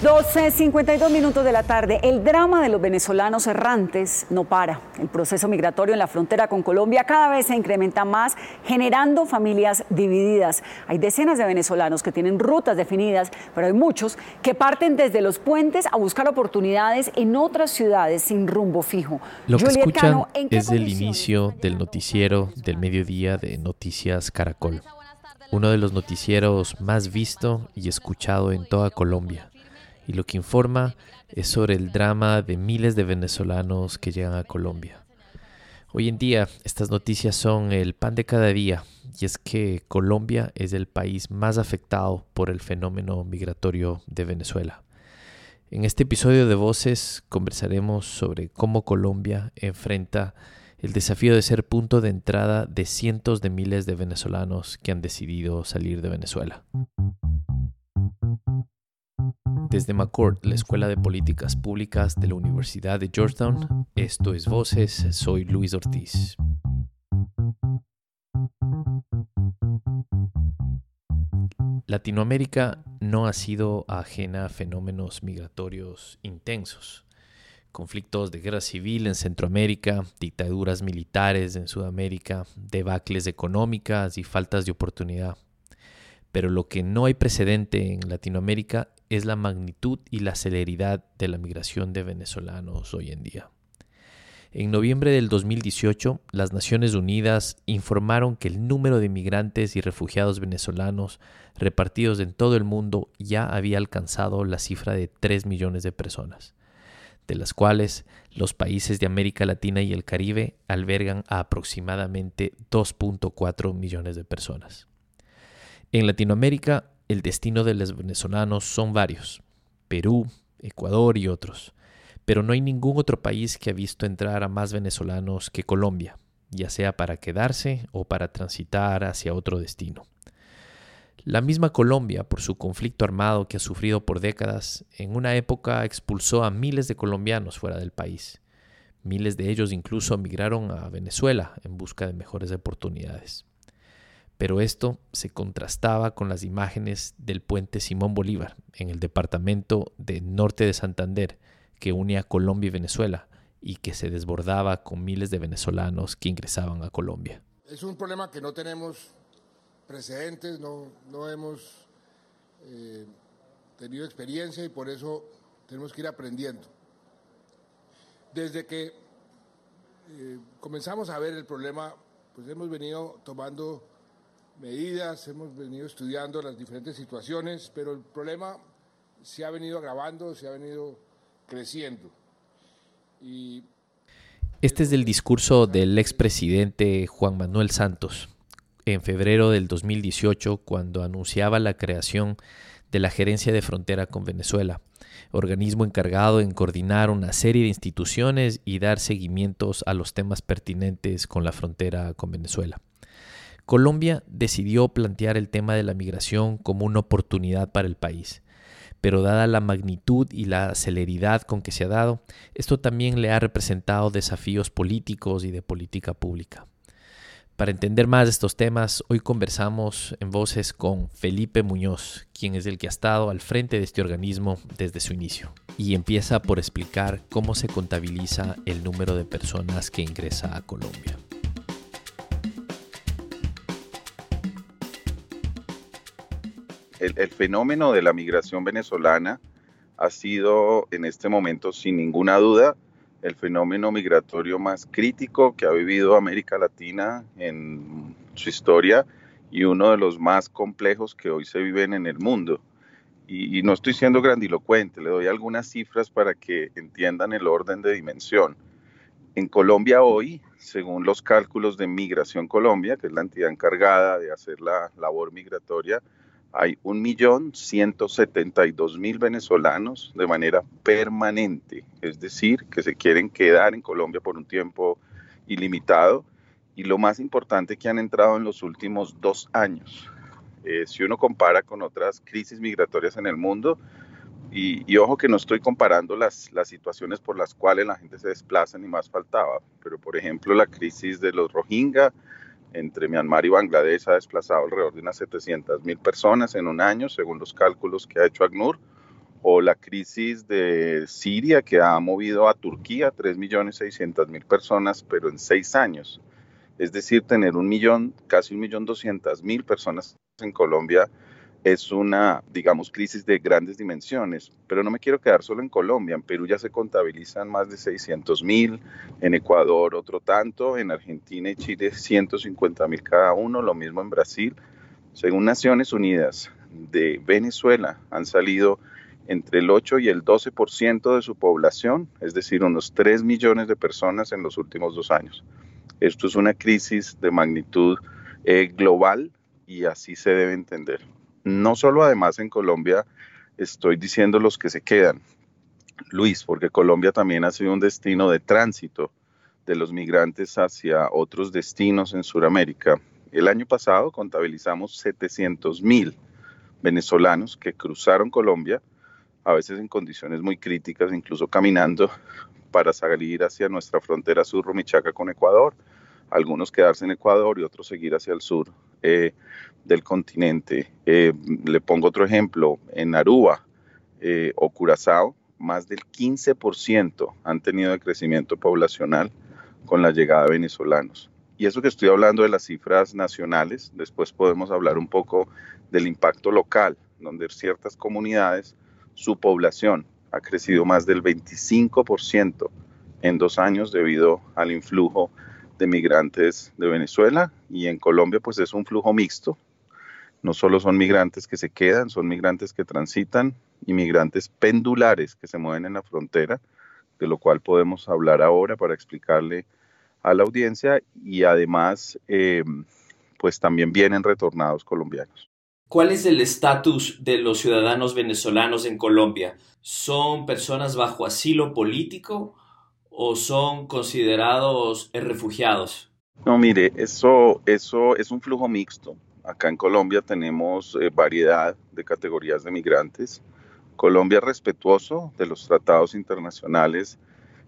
12.52 minutos de la tarde. El drama de los venezolanos errantes no para. El proceso migratorio en la frontera con Colombia cada vez se incrementa más, generando familias divididas. Hay decenas de venezolanos que tienen rutas definidas, pero hay muchos que parten desde los puentes a buscar oportunidades en otras ciudades sin rumbo fijo. Lo que escuchan es el inicio del noticiero del mediodía de Noticias Caracol, uno de los noticieros más visto y escuchado en toda Colombia y lo que informa es sobre el drama de miles de venezolanos que llegan a Colombia. Hoy en día estas noticias son el pan de cada día y es que Colombia es el país más afectado por el fenómeno migratorio de Venezuela. En este episodio de Voces conversaremos sobre cómo Colombia enfrenta el desafío de ser punto de entrada de cientos de miles de venezolanos que han decidido salir de Venezuela. Desde McCourt, la Escuela de Políticas Públicas de la Universidad de Georgetown, esto es Voces, soy Luis Ortiz. Latinoamérica no ha sido ajena a fenómenos migratorios intensos. Conflictos de guerra civil en Centroamérica, dictaduras militares en Sudamérica, debacles económicas y faltas de oportunidad. Pero lo que no hay precedente en Latinoamérica es la magnitud y la celeridad de la migración de venezolanos hoy en día. En noviembre del 2018, las Naciones Unidas informaron que el número de migrantes y refugiados venezolanos repartidos en todo el mundo ya había alcanzado la cifra de 3 millones de personas, de las cuales los países de América Latina y el Caribe albergan a aproximadamente 2.4 millones de personas. En Latinoamérica, el destino de los venezolanos son varios, Perú, Ecuador y otros, pero no hay ningún otro país que ha visto entrar a más venezolanos que Colombia, ya sea para quedarse o para transitar hacia otro destino. La misma Colombia, por su conflicto armado que ha sufrido por décadas, en una época expulsó a miles de colombianos fuera del país. Miles de ellos incluso emigraron a Venezuela en busca de mejores oportunidades pero esto se contrastaba con las imágenes del puente Simón Bolívar en el departamento de norte de Santander que unía Colombia y Venezuela y que se desbordaba con miles de venezolanos que ingresaban a Colombia. Es un problema que no tenemos precedentes, no, no hemos eh, tenido experiencia y por eso tenemos que ir aprendiendo. Desde que eh, comenzamos a ver el problema, pues hemos venido tomando medidas, hemos venido estudiando las diferentes situaciones, pero el problema se ha venido agravando, se ha venido creciendo. Este es el discurso del expresidente Juan Manuel Santos en febrero del 2018 cuando anunciaba la creación de la Gerencia de Frontera con Venezuela, organismo encargado en coordinar una serie de instituciones y dar seguimientos a los temas pertinentes con la frontera con Venezuela. Colombia decidió plantear el tema de la migración como una oportunidad para el país, pero dada la magnitud y la celeridad con que se ha dado, esto también le ha representado desafíos políticos y de política pública. Para entender más de estos temas, hoy conversamos en voces con Felipe Muñoz, quien es el que ha estado al frente de este organismo desde su inicio, y empieza por explicar cómo se contabiliza el número de personas que ingresa a Colombia. El, fenómeno de la migración venezolana ha sido en este momento, sin ninguna duda, el fenómeno migratorio más crítico que ha vivido América Latina en su historia y uno de los más complejos que hoy se viven en el mundo. Y, y, no estoy siendo grandilocuente, le doy algunas cifras para que entiendan el orden de dimensión. En Colombia hoy, según los cálculos de Migración Colombia, que es la entidad encargada de hacer la labor migratoria, hay 1.172.000 venezolanos de manera permanente, es decir, que se quieren quedar en Colombia por un tiempo ilimitado y lo más importante que han entrado en los últimos dos años. Eh, si uno compara con otras crisis migratorias en el mundo, y, ojo que no estoy comparando las, las situaciones por las cuales la gente se desplaza ni más faltaba, pero por ejemplo la crisis de los Rohingya, entre Myanmar y Bangladesh ha desplazado alrededor de unas 700 mil personas en un año, según los cálculos que ha hecho ACNUR, o la crisis de Siria que ha movido a Turquía 3.600.000 personas, pero en seis años. Es decir, tener un millón, casi un millón doscientas mil personas en Colombia es una, digamos, crisis de grandes dimensiones. Pero no me quiero quedar solo en Colombia. En Perú ya se contabilizan más de 600 mil, en Ecuador otro tanto, en Argentina y Chile 150 mil cada uno, lo mismo en Brasil. Según Naciones Unidas, de Venezuela han salido entre el 8 y el 12% de su población, es decir, unos 3 millones de personas en los últimos dos años. Esto es una crisis de magnitud eh, global y así se debe entender. No solo además en Colombia estoy diciendo los que se quedan, Luis, porque Colombia también ha sido un destino de tránsito de los migrantes hacia otros destinos en Sudamérica. El año pasado contabilizamos 700 mil venezolanos que cruzaron Colombia a veces en condiciones muy críticas, incluso caminando para salir hacia nuestra frontera sur Romichaca con Ecuador, algunos quedarse en Ecuador y otros seguir hacia el sur eh, del continente. Eh, le pongo otro ejemplo, en Aruba eh, o Curazao, más del 15% han tenido de crecimiento poblacional con la llegada de venezolanos. Y eso que estoy hablando de las cifras nacionales, después podemos hablar un poco del impacto local, donde ciertas comunidades su población ha crecido más del 25% en dos años debido al influjo de migrantes de Venezuela y en Colombia pues es un flujo mixto. No solo son migrantes que se quedan, son migrantes que transitan y migrantes pendulares que se mueven en la frontera, de lo cual podemos hablar ahora para explicarle a la audiencia y además eh, pues también vienen retornados colombianos. ¿Cuál es el estatus de los ciudadanos venezolanos en Colombia? ¿Son personas bajo asilo político o son considerados refugiados? No, mire, eso, eso es un flujo mixto. Acá en Colombia tenemos eh, variedad de categorías de migrantes. Colombia es respetuoso de los tratados internacionales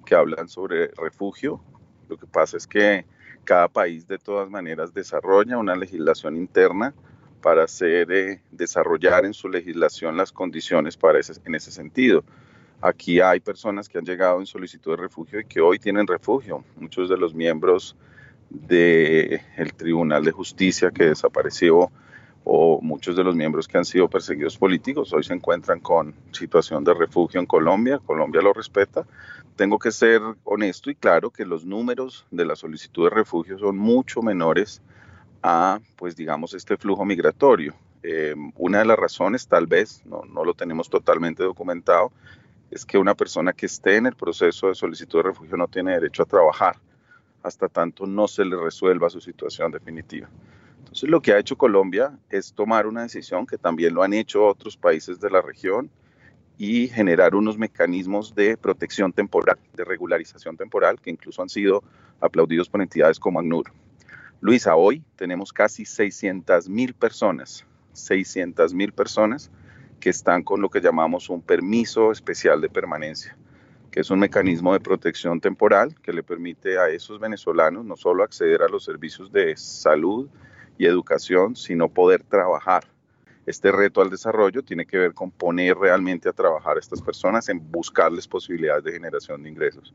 que hablan sobre refugio. Lo que pasa es que cada país de todas maneras desarrolla una legislación interna para hacer, eh, desarrollar en su legislación las condiciones para ese, en ese sentido. Aquí hay personas que han llegado en solicitud de refugio y que hoy tienen refugio. Muchos de los miembros del Tribunal de Justicia que desapareció o muchos de los miembros que han sido perseguidos políticos hoy se encuentran con situación de refugio en Colombia. Colombia lo respeta. Tengo que ser honesto y claro que los números de la solicitud de refugio son mucho menores a, pues digamos, este flujo migratorio. Eh, una de las razones, tal vez, no, no lo tenemos totalmente documentado, es que una persona que esté en el proceso de solicitud de refugio no tiene derecho a trabajar hasta tanto no se le resuelva su situación definitiva. Entonces lo que ha hecho Colombia es tomar una decisión que también lo han hecho otros países de la región y generar unos mecanismos de protección temporal, de regularización temporal, que incluso han sido aplaudidos por entidades como ACNUR. Luisa, hoy tenemos casi 600 mil personas, 600 mil personas que están con lo que llamamos un permiso especial de permanencia, que es un mecanismo de protección temporal que le permite a esos venezolanos no solo acceder a los servicios de salud y educación, sino poder trabajar. Este reto al desarrollo tiene que ver con poner realmente a trabajar a estas personas en buscarles posibilidades de generación de ingresos.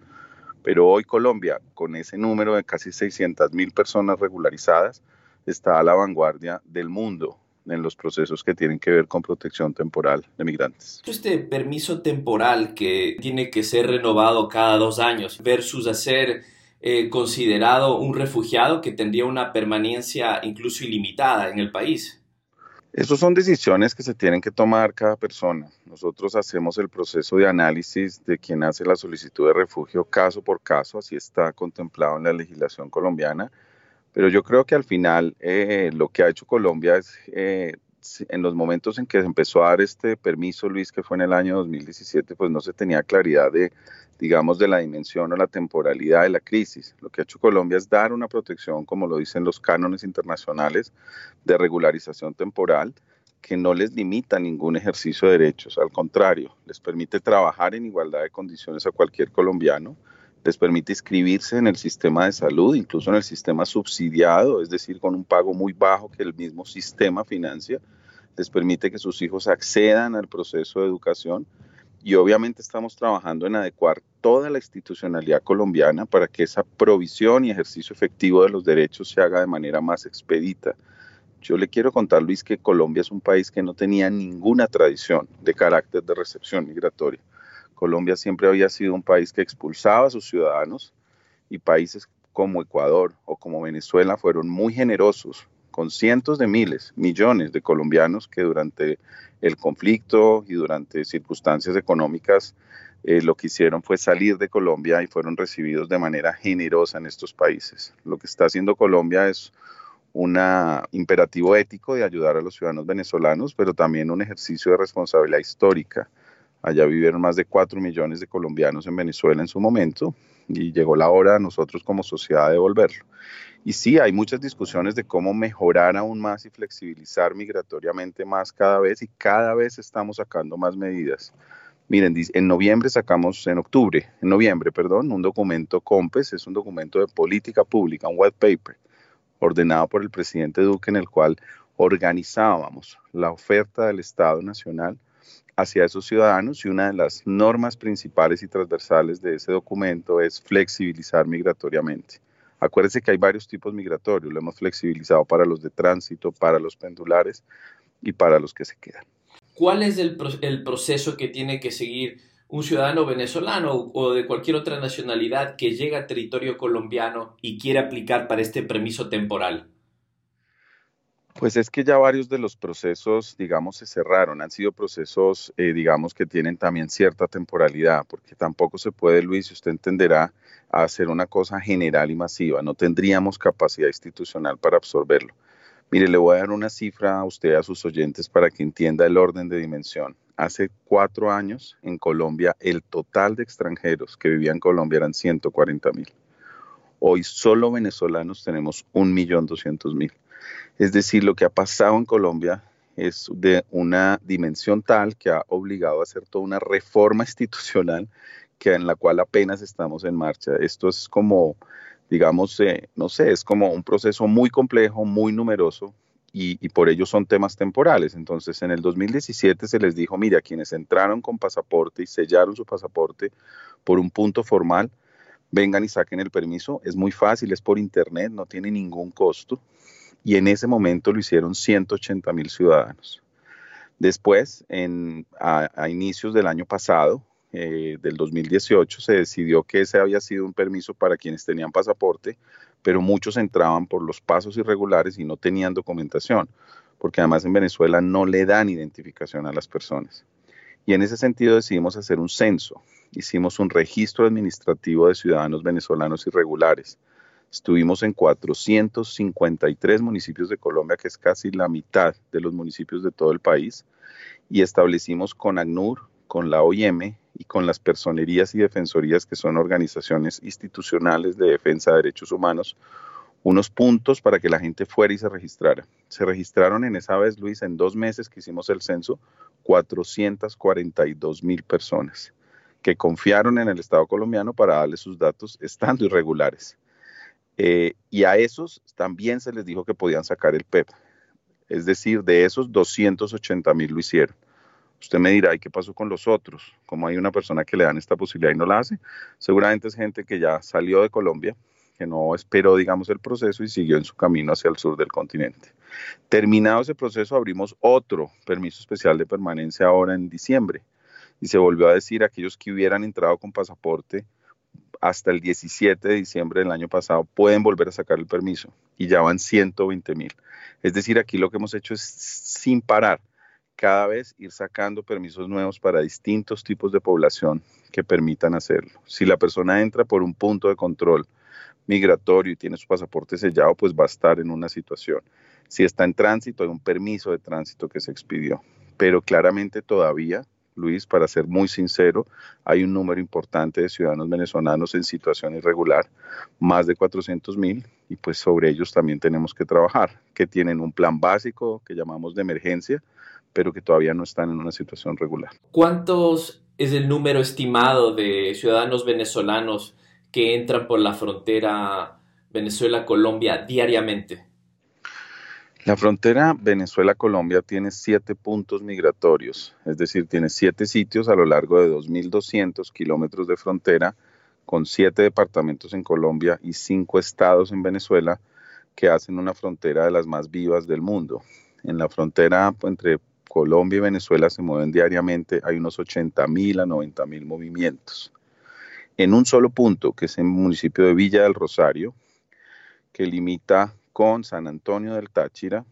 Pero hoy Colombia, con ese número de casi 600 mil personas regularizadas, está a la vanguardia del mundo en los procesos que tienen que ver con protección temporal de migrantes. Este permiso temporal que tiene que ser renovado cada dos años versus hacer eh, considerado un refugiado que tendría una permanencia incluso ilimitada en el país. Esas son decisiones que se tienen que tomar cada persona. Nosotros hacemos el proceso de análisis de quien hace la solicitud de refugio caso por caso, así está contemplado en la legislación colombiana. Pero yo creo que al final eh, lo que ha hecho Colombia es, eh, en los momentos en que se empezó a dar este permiso, Luis, que fue en el año 2017, pues no se tenía claridad de, digamos, de la dimensión o la temporalidad de la crisis. Lo que ha hecho Colombia es dar una protección, como lo dicen los cánones internacionales de regularización temporal, que no les limita ningún ejercicio de derechos, al contrario, les permite trabajar en igualdad de condiciones a cualquier colombiano, les permite inscribirse en el sistema de salud, incluso en el sistema subsidiado, es decir, con un pago muy bajo que el mismo sistema financia, les permite que sus hijos accedan al proceso de educación y obviamente estamos trabajando en adecuar toda la institucionalidad colombiana para que esa provisión y ejercicio efectivo de los derechos se haga de manera más expedita. Yo le quiero contar, Luis, que Colombia es un país que no tenía ninguna tradición de carácter de recepción migratoria. Colombia siempre había sido un país que expulsaba a sus ciudadanos y países como Ecuador o como Venezuela fueron muy generosos con cientos de miles, millones de colombianos que durante el conflicto y durante circunstancias económicas eh, lo que hicieron fue salir de Colombia y fueron recibidos de manera generosa en estos países. Lo que está haciendo Colombia es un imperativo ético de ayudar a los ciudadanos venezolanos, pero también un ejercicio de responsabilidad histórica. Allá vivieron más de 4 millones de colombianos en Venezuela en su momento y llegó la hora a nosotros como sociedad de devolverlo. Y sí, hay muchas discusiones de cómo mejorar aún más y flexibilizar migratoriamente más cada vez y cada vez estamos sacando más medidas. Miren, en noviembre sacamos, en octubre, en noviembre, perdón, un documento COMPES, es un documento de política pública, un white paper, ordenado por el presidente Duque, en el cual organizábamos la oferta del Estado Nacional hacia esos ciudadanos y una de las normas principales y transversales de ese documento es flexibilizar migratoriamente. Acuérdense que hay varios tipos migratorios, lo hemos flexibilizado para los de tránsito, para los pendulares y para los que se quedan. ¿Cuál es el, proceso que tiene que seguir un ciudadano venezolano o de cualquier otra nacionalidad que llega a territorio colombiano y quiere aplicar para este permiso temporal? Pues es que ya varios de los procesos, digamos, se cerraron. Han sido procesos, eh, digamos, que tienen también cierta temporalidad, porque tampoco se puede, Luis, usted entenderá, hacer una cosa general y masiva. No tendríamos capacidad institucional para absorberlo. Mire, le voy a dar una cifra a usted, a sus oyentes, para que entienda el orden de dimensión. Hace cuatro años en Colombia, el total de extranjeros que vivían en Colombia eran 140 mil. Hoy solo venezolanos tenemos 1.200.000. Es decir, lo que ha pasado en Colombia es de una dimensión tal que ha obligado a hacer toda una reforma institucional que en la cual apenas estamos en marcha. Esto es como, digamos, eh, no sé, es como un proceso muy complejo, muy numeroso y, y, por ello son temas temporales. Entonces, en el 2017 se les dijo, mira, quienes entraron con pasaporte y sellaron su pasaporte por un punto formal, vengan y saquen el permiso. Es muy fácil, es por internet, no tiene ningún costo y en ese momento lo hicieron 180 mil ciudadanos. Después, a, inicios del año pasado, eh, del 2018, se decidió que ese había sido un permiso para quienes tenían pasaporte, pero muchos entraban por los pasos irregulares y no tenían documentación, porque además en Venezuela no le dan identificación a las personas. Y en ese sentido decidimos hacer un censo. Hicimos un registro administrativo de ciudadanos venezolanos irregulares Estuvimos en 453 municipios de Colombia, que es casi la mitad de los municipios de todo el país, y establecimos con ACNUR, con la OIM y con las personerías y defensorías, que son organizaciones institucionales de defensa de derechos humanos, unos puntos para que la gente fuera y se registrara. Se registraron en esa vez, Luis, en dos meses que hicimos el censo, 442 mil personas que confiaron en el Estado colombiano para darle sus datos estando irregulares. Eh, y a esos también se les dijo que podían sacar el PEP. Es decir, de esos 280 mil lo hicieron. Usted me dirá, ¿y qué pasó con los otros? Como hay una persona que le dan esta posibilidad y no la hace, seguramente es gente que ya salió de Colombia, que no esperó, digamos, el proceso y siguió en su camino hacia el sur del continente. Terminado ese proceso, abrimos otro permiso especial de permanencia ahora en diciembre y se volvió a decir a aquellos que hubieran entrado con pasaporte hasta el 17 de diciembre del año pasado pueden volver a sacar el permiso y ya van 120 mil. Es decir, aquí lo que hemos hecho es sin parar cada vez ir sacando permisos nuevos para distintos tipos de población que permitan hacerlo. Si la persona entra por un punto de control migratorio y tiene su pasaporte sellado, pues va a estar en una situación. Si está en tránsito, hay un permiso de tránsito que se expidió, pero claramente todavía Luis, para ser muy sincero, hay un número importante de ciudadanos venezolanos en situación irregular, más de 400 mil, y pues sobre ellos también tenemos que trabajar, que tienen un plan básico que llamamos de emergencia, pero que todavía no están en una situación regular. ¿Cuántos es el número estimado de ciudadanos venezolanos que entran por la frontera Venezuela-Colombia diariamente? La frontera Venezuela-Colombia tiene siete puntos migratorios, es decir, tiene siete sitios a lo largo de 2.200 kilómetros de frontera, con siete departamentos en Colombia y cinco estados en Venezuela, que hacen una frontera de las más vivas del mundo. En la frontera entre Colombia y Venezuela se mueven diariamente, hay unos 80 mil a 90 mil movimientos. En un solo punto, que es el municipio de Villa del Rosario, que limita con San Antonio del Táchira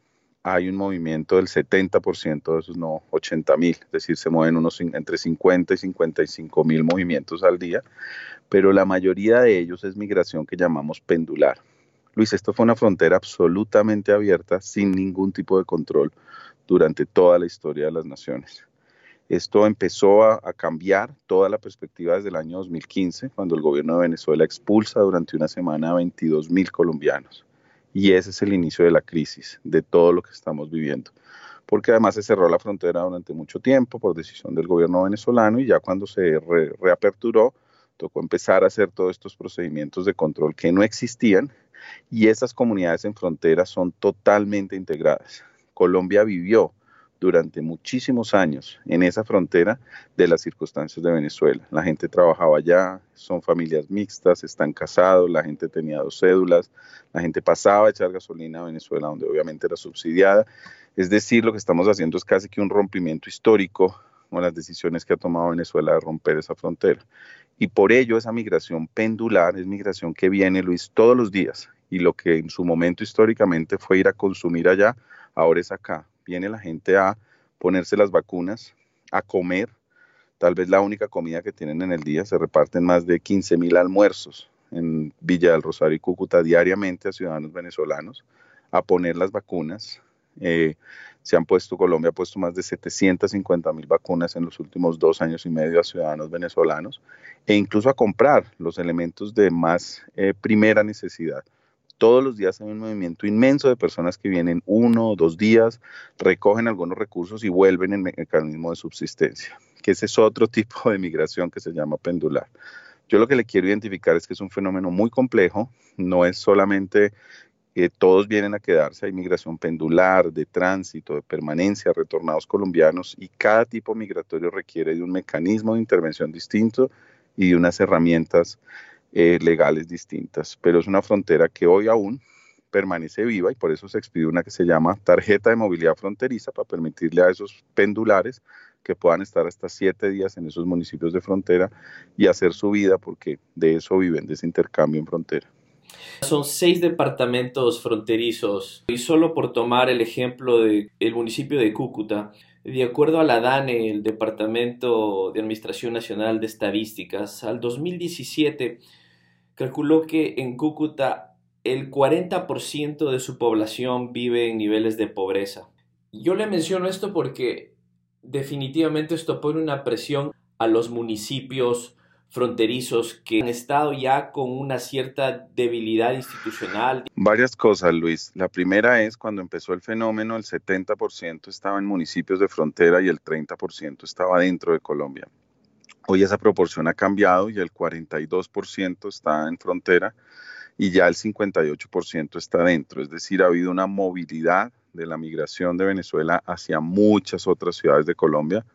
hay un movimiento del 70% de esos no 80 mil, es decir, se mueven unos entre 50 y 55 mil movimientos al día, pero la mayoría de ellos es migración que llamamos pendular. Luis, esto fue una frontera absolutamente abierta, sin ningún tipo de control durante toda la historia de las naciones. Esto empezó a, cambiar toda la perspectiva desde el año 2015, cuando el gobierno de Venezuela expulsa durante una semana a 22 mil colombianos. Y ese es el inicio de la crisis, de todo lo que estamos viviendo. Porque además se cerró la frontera durante mucho tiempo por decisión del gobierno venezolano y ya cuando se reaperturó, tocó empezar a hacer todos estos procedimientos de control que no existían y esas comunidades en frontera son totalmente integradas. Colombia vivió durante muchísimos años en esa frontera de las circunstancias de Venezuela. La gente trabajaba allá, son familias mixtas, están casados, la gente tenía dos cédulas, la gente pasaba a echar gasolina a Venezuela, donde obviamente era subsidiada. Es decir, lo que estamos haciendo es casi que un rompimiento histórico con las decisiones que ha tomado Venezuela de romper esa frontera. Y por ello esa migración pendular es migración que viene, Luis, todos los días. Y lo que en su momento históricamente fue ir a consumir allá, ahora es acá viene la gente a ponerse las vacunas, a comer, tal vez la única comida que tienen en el día, se reparten más de 15 mil almuerzos en Villa del Rosario y Cúcuta diariamente a ciudadanos venezolanos, a poner las vacunas. Eh, se han puesto, Colombia ha puesto más de 750 mil vacunas en los últimos dos años y medio a ciudadanos venezolanos e incluso a comprar los elementos de más eh, primera necesidad todos los días hay un movimiento inmenso de personas que vienen uno o dos días, recogen algunos recursos y vuelven en mecanismo de subsistencia, que ese es otro tipo de migración que se llama pendular. Yo lo que le quiero identificar es que es un fenómeno muy complejo, no es solamente que todos vienen a quedarse, hay migración pendular, de tránsito, de permanencia, retornados colombianos, y cada tipo migratorio requiere de un mecanismo de intervención distinto y de unas herramientas eh, legales distintas, pero es una frontera que hoy aún permanece viva y por eso se expidió una que se llama tarjeta de movilidad fronteriza para permitirle a esos pendulares que puedan estar hasta siete días en esos municipios de frontera y hacer su vida porque de eso viven, de ese intercambio en frontera. Son seis departamentos fronterizos y solo por tomar el ejemplo del el municipio de Cúcuta, de acuerdo a la DANE, el Departamento de Administración Nacional de Estadísticas, al 2017 calculó que en Cúcuta el 40% de su población vive en niveles de pobreza. Yo le menciono esto porque definitivamente esto pone una presión a los municipios fronterizos que han estado ya con una cierta debilidad institucional. Varias cosas, Luis. La primera es cuando empezó el fenómeno, el 70% estaba en municipios de frontera y el 30% estaba dentro de Colombia. Hoy esa proporción ha cambiado y el 42% está en frontera y ya el 58% está dentro. Es decir, ha habido una movilidad de la migración de Venezuela hacia muchas otras ciudades de Colombia,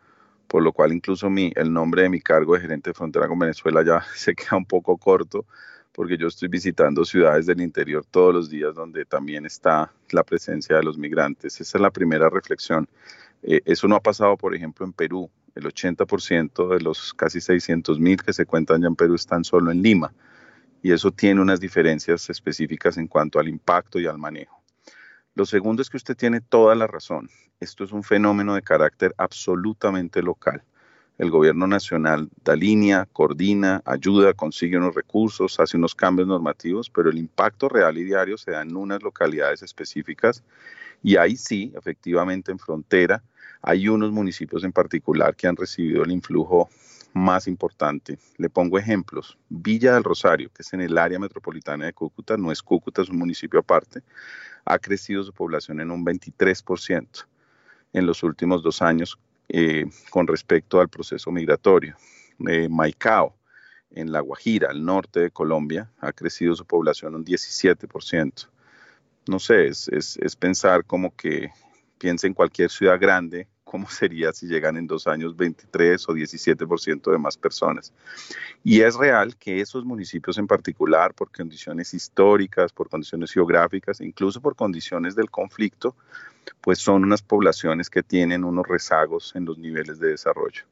por lo cual incluso mi, el nombre de mi cargo de gerente de frontera con Venezuela ya se queda un poco corto, porque yo estoy visitando ciudades del interior todos los días donde también está la presencia de los migrantes. Esa es la primera reflexión. Eh, eso no ha pasado, por ejemplo, en Perú el 80% de los casi 600 mil que se cuentan ya en Perú están solo en Lima. Y eso tiene unas diferencias específicas en cuanto al impacto y al manejo. Lo segundo es que usted tiene toda la razón. Esto es un fenómeno de carácter absolutamente local. El gobierno nacional da línea, coordina, ayuda, consigue unos recursos, hace unos cambios normativos, pero el impacto real y diario se da en unas localidades específicas y ahí sí, efectivamente en frontera, hay unos municipios en particular que han recibido el influjo más importante. Le pongo ejemplos. Villa del Rosario, que es en el área metropolitana de Cúcuta, no es Cúcuta, es un municipio aparte, ha crecido su población en un 23% en los últimos dos años eh, con respecto al proceso migratorio. Eh, Maicao, en La Guajira, al norte de Colombia, ha crecido su población un 17%. No sé, es, es, pensar como que piensa en cualquier ciudad grande, cómo sería si llegan en dos años 23 o 17% de más personas. Y es real que esos municipios en particular, por condiciones históricas, por condiciones geográficas, incluso por condiciones del conflicto, pues son unas poblaciones que tienen unos rezagos en los niveles de desarrollo.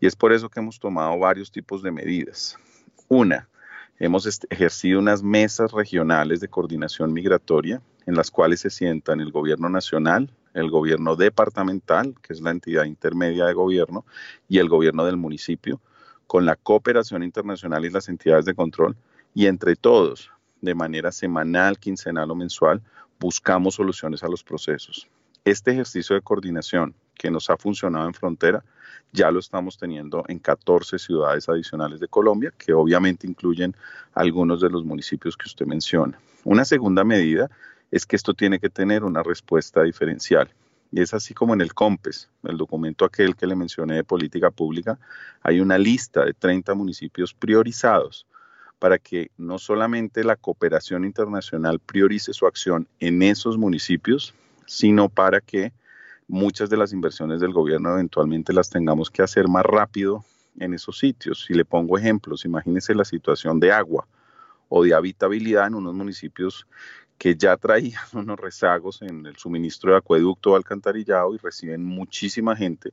Y es por eso que hemos tomado varios tipos de medidas. Una, hemos ejercido unas mesas regionales de coordinación migratoria en las cuales se sientan el gobierno nacional, el gobierno departamental, que es la entidad intermedia de gobierno, y el gobierno del municipio, con la cooperación internacional y las entidades de control, y entre todos, de manera semanal, quincenal o mensual, buscamos soluciones a los procesos. Este ejercicio de coordinación que nos ha funcionado en frontera, ya lo estamos teniendo en 14 ciudades adicionales de Colombia, que obviamente incluyen algunos de los municipios que usted menciona. Una segunda medida es que esto tiene que tener una respuesta diferencial. Y es así como en el COMPES, el documento aquel que le mencioné de política pública, hay una lista de 30 municipios priorizados para que no solamente la cooperación internacional priorice su acción en esos municipios, sino para que muchas de las inversiones del gobierno eventualmente las tengamos que hacer más rápido en esos sitios. Si le pongo ejemplos, imagínese la situación de agua o de habitabilidad en unos municipios que ya traían unos rezagos en el suministro de acueducto o alcantarillado y reciben muchísima gente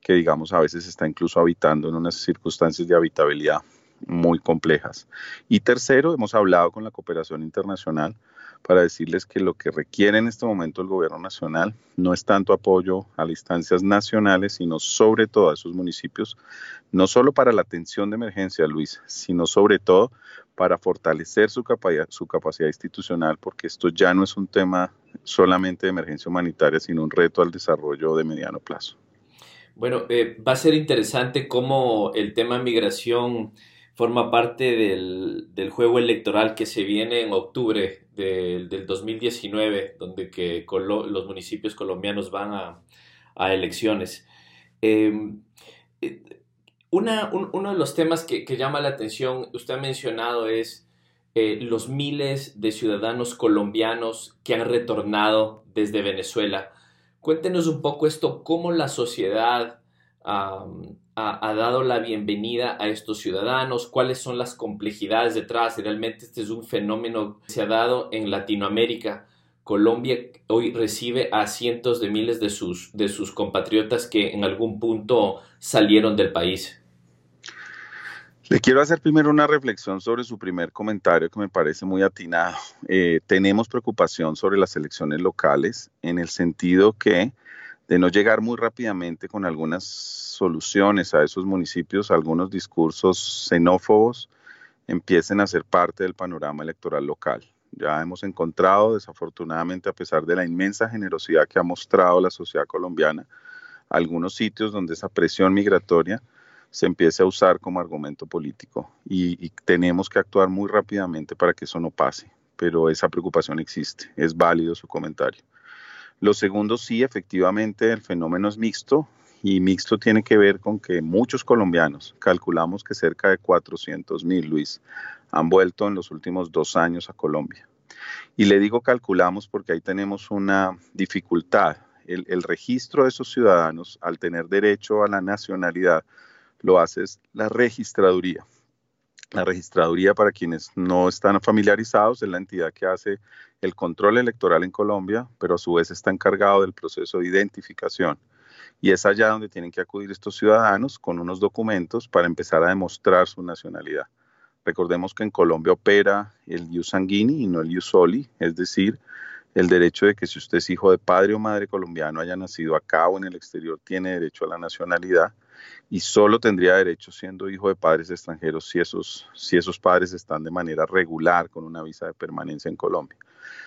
que digamos a veces está incluso habitando en unas circunstancias de habitabilidad muy complejas. Y tercero, hemos hablado con la cooperación internacional para decirles que lo que requiere en este momento el gobierno nacional no es tanto apoyo a las instancias nacionales, sino sobre todo a esos municipios, no solo para la atención de emergencia, Luis, sino sobre todo para fortalecer su capacidad, su capacidad institucional, porque esto ya no es un tema solamente de emergencia humanitaria, sino un reto al desarrollo de mediano plazo. Bueno, eh, va a ser interesante cómo el tema migración forma parte del, juego electoral que se viene en octubre del, 2019, donde que los municipios colombianos van a, elecciones. Em, eh, uno de los temas que, llama la atención, usted ha mencionado, es eh, los miles de ciudadanos colombianos que han retornado desde Venezuela. Cuéntenos un poco esto, cómo la sociedad ha, dado la bienvenida a estos ciudadanos, cuáles son las complejidades detrás. Realmente este es un fenómeno que se ha dado en Latinoamérica. Colombia hoy recibe a cientos de miles de sus, de sus compatriotas que en algún punto salieron del país. Le quiero hacer primero una reflexión sobre su primer comentario que me parece muy atinado. Eh, tenemos preocupación sobre las elecciones locales en el sentido que de no llegar muy rápidamente con algunas soluciones a esos municipios, algunos discursos xenófobos empiecen a ser parte del panorama electoral local. Ya hemos encontrado, desafortunadamente, a pesar de la inmensa generosidad que ha mostrado la sociedad colombiana, algunos sitios donde esa presión migratoria se empiece a usar como argumento político y, tenemos que actuar muy rápidamente para que eso no pase, pero esa preocupación existe, es válido su comentario. Lo segundo, sí, efectivamente, el fenómeno es mixto y mixto tiene que ver con que muchos colombianos, calculamos que cerca de 400 mil, Luis, han vuelto en los últimos dos años a Colombia. Y le digo calculamos porque ahí tenemos una dificultad. El registro de esos ciudadanos, al tener derecho a la nacionalidad, lo hace la registraduría. La registraduría, para quienes no están familiarizados, es la entidad que hace el control electoral en Colombia, pero a su vez está encargado del proceso de identificación. Y es allá donde tienen que acudir estos ciudadanos con unos documentos para empezar a demostrar su nacionalidad. Recordemos que en Colombia opera el ius sanguini y no el ius soli, es decir, el derecho de que si usted es hijo de padre o madre colombiano, haya nacido acá o en el exterior, tiene derecho a la nacionalidad y solo tendría derecho siendo hijo de padres extranjeros si esos, si esos padres están de manera regular con una visa de permanencia en Colombia.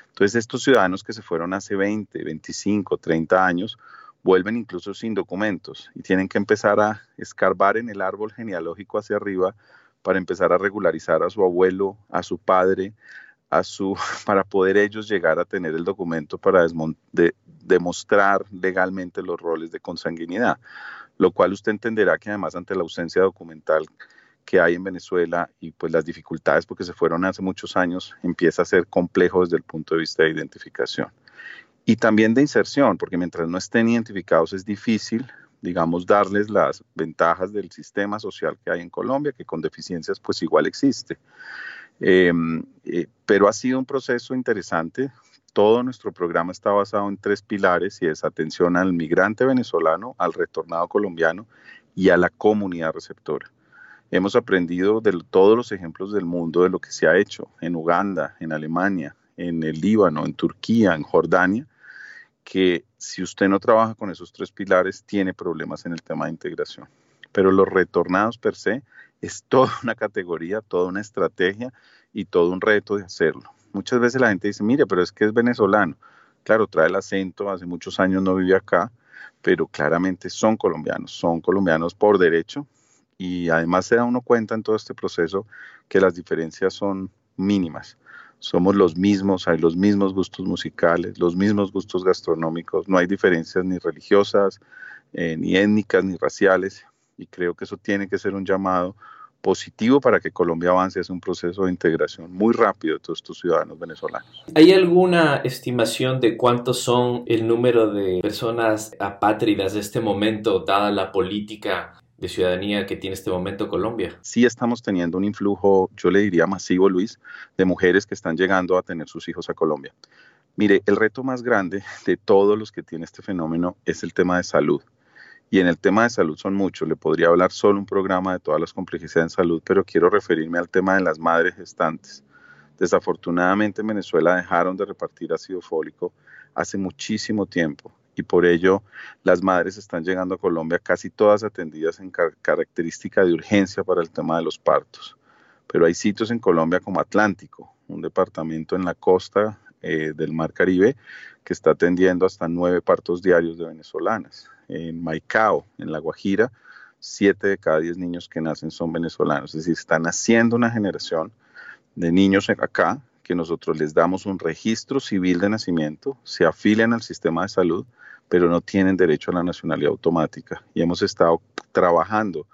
Entonces, estos ciudadanos que se fueron hace 20, 25, 30 años, vuelven incluso sin documentos y tienen que empezar a escarbar en el árbol genealógico hacia arriba para empezar a regularizar a su abuelo, a su padre, para poder ellos llegar a tener el documento para demostrar legalmente los roles de consanguinidad lo cual usted entenderá que además ante la ausencia documental que hay en Venezuela y pues las dificultades porque se fueron hace muchos años empieza a ser complejo desde el punto de vista de identificación. Y también de inserción, porque mientras no estén identificados es difícil, digamos, darles las ventajas del sistema social que hay en Colombia, que con deficiencias pues igual existe. Em, eh, pero ha sido un proceso interesante. Todo nuestro programa está basado en tres pilares y es atención al migrante venezolano, al retornado colombiano y a la comunidad receptora. Hemos aprendido de todos los ejemplos del mundo de lo que se ha hecho en Uganda, en Alemania, en el Líbano, en Turquía, en Jordania, que si usted no trabaja con esos tres pilares, tiene problemas en el tema de integración. Pero los retornados per se es toda una categoría, toda una estrategia y todo un reto de hacerlo. Muchas veces la gente dice, mire, pero es que es venezolano. Claro, trae el acento, hace muchos años no vive acá, pero claramente son colombianos, son colombianos por derecho y además se da uno cuenta en todo este proceso que las diferencias son mínimas. Somos los mismos, hay los mismos gustos musicales, los mismos gustos gastronómicos, no hay diferencias ni religiosas, eh, ni étnicas, ni raciales, y creo que eso tiene que ser un llamado positivo para que Colombia avance es un proceso de integración muy rápido de todos estos ciudadanos venezolanos. ¿Hay alguna estimación de cuántos son el número de personas apátridas de este momento, dada la política de ciudadanía que tiene este momento Colombia? Sí estamos teniendo un influjo, yo le diría masivo, Luis, de mujeres que están llegando a tener sus hijos a Colombia. Mire, el reto más grande de todos los que tiene este fenómeno es el tema de salud. Y en el tema de salud son muchos. Le podría hablar solo un programa de todas las complejidades en salud, pero quiero referirme al tema de las madres gestantes. Desafortunadamente en Venezuela dejaron de repartir ácido fólico hace muchísimo tiempo y por ello las madres están llegando a Colombia casi todas atendidas en característica de urgencia para el tema de los partos. Pero hay sitios en Colombia como Atlántico, un departamento en la costa eh, del Mar Caribe que está atendiendo hasta nueve partos diarios de venezolanas en Maicao, en La Guajira, siete de cada diez niños que nacen son venezolanos. Es decir, están naciendo una generación de niños acá que nosotros les damos un registro civil de nacimiento, se afilian al sistema de salud, pero no tienen derecho a la nacionalidad automática. Y hemos estado trabajando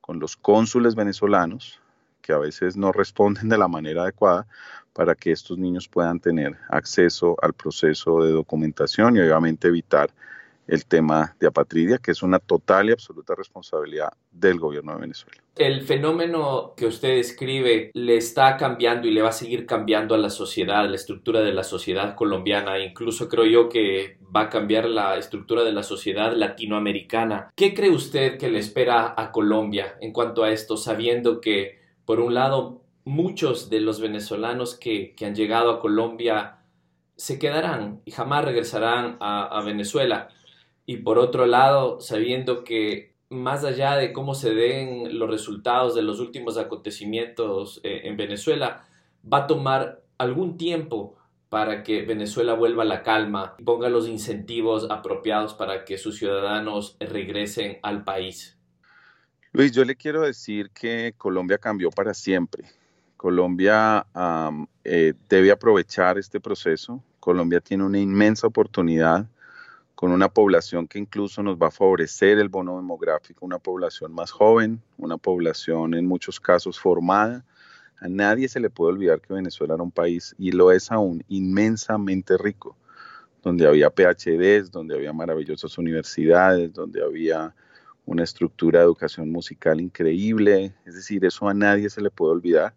con los cónsules venezolanos, que a veces no responden de la manera adecuada, para que estos niños puedan tener acceso al proceso de documentación y obviamente evitar el tema de apatridia, que es una total y absoluta responsabilidad del gobierno de Venezuela. El fenómeno que usted describe le está cambiando y le va a seguir cambiando a la sociedad, la estructura de la sociedad colombiana, incluso creo yo que va a cambiar la estructura de la sociedad latinoamericana. ¿Qué cree usted que le espera a Colombia en cuanto a esto, sabiendo que, por un lado, muchos de los venezolanos que, han llegado a Colombia se quedarán y jamás regresarán a Venezuela? Y por otro lado, sabiendo que más allá de cómo se den los resultados de los últimos acontecimientos eh, en Venezuela, va a tomar algún tiempo para que Venezuela vuelva a la calma y ponga los incentivos apropiados para que sus ciudadanos regresen al país. Luis, yo le quiero decir que Colombia cambió para siempre. Colombia eh, debe aprovechar este proceso. Colombia tiene una inmensa oportunidad con una población que incluso nos va a favorecer el bono demográfico, una población más joven, una población en muchos casos formada. A nadie se le puede olvidar que Venezuela era un país, y lo es aún, inmensamente rico, donde había PhDs, donde había maravillosas universidades, donde había una estructura de educación musical increíble, es decir, eso a nadie se le puede olvidar.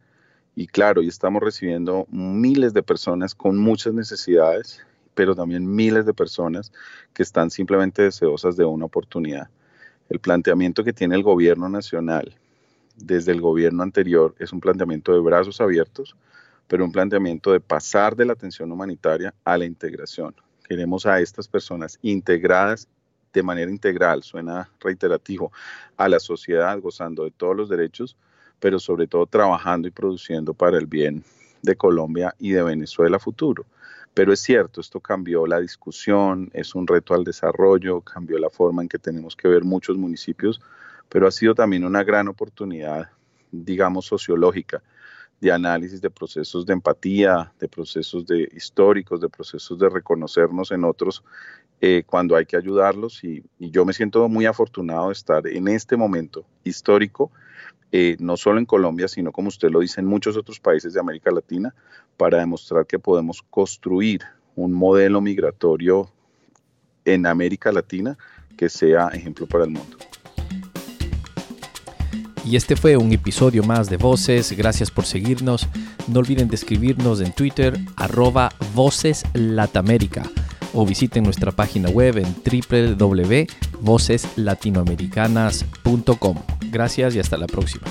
Y claro, hoy estamos recibiendo miles de personas con muchas necesidades pero también miles de personas que están simplemente deseosas de una oportunidad. El planteamiento que tiene el gobierno nacional desde el gobierno anterior es un planteamiento de brazos abiertos, pero un planteamiento de pasar de la atención humanitaria a la integración. Queremos a estas personas integradas de manera integral, suena reiterativo, a la sociedad, gozando de todos los derechos, pero sobre todo trabajando y produciendo para el bien de Colombia y de Venezuela futuro. Pero es cierto, esto cambió la discusión, es un reto al desarrollo, cambió la forma en que tenemos que ver muchos municipios, pero ha sido también una gran oportunidad, digamos, sociológica de análisis de procesos de empatía, de procesos de históricos, de procesos de reconocernos en otros eh, cuando hay que ayudarlos. Y, yo me siento muy afortunado de estar en este momento histórico, eh, no solo en Colombia, sino como usted lo dice, en muchos otros países de América Latina, para demostrar que podemos construir un modelo migratorio en América Latina que sea ejemplo para el mundo. Y este fue un episodio más de Voces. Gracias por seguirnos. No olviden de escribirnos en Twitter, arroba Voces o visiten nuestra página web en www.voceslatinoamericanas.com. Gracias y hasta la próxima.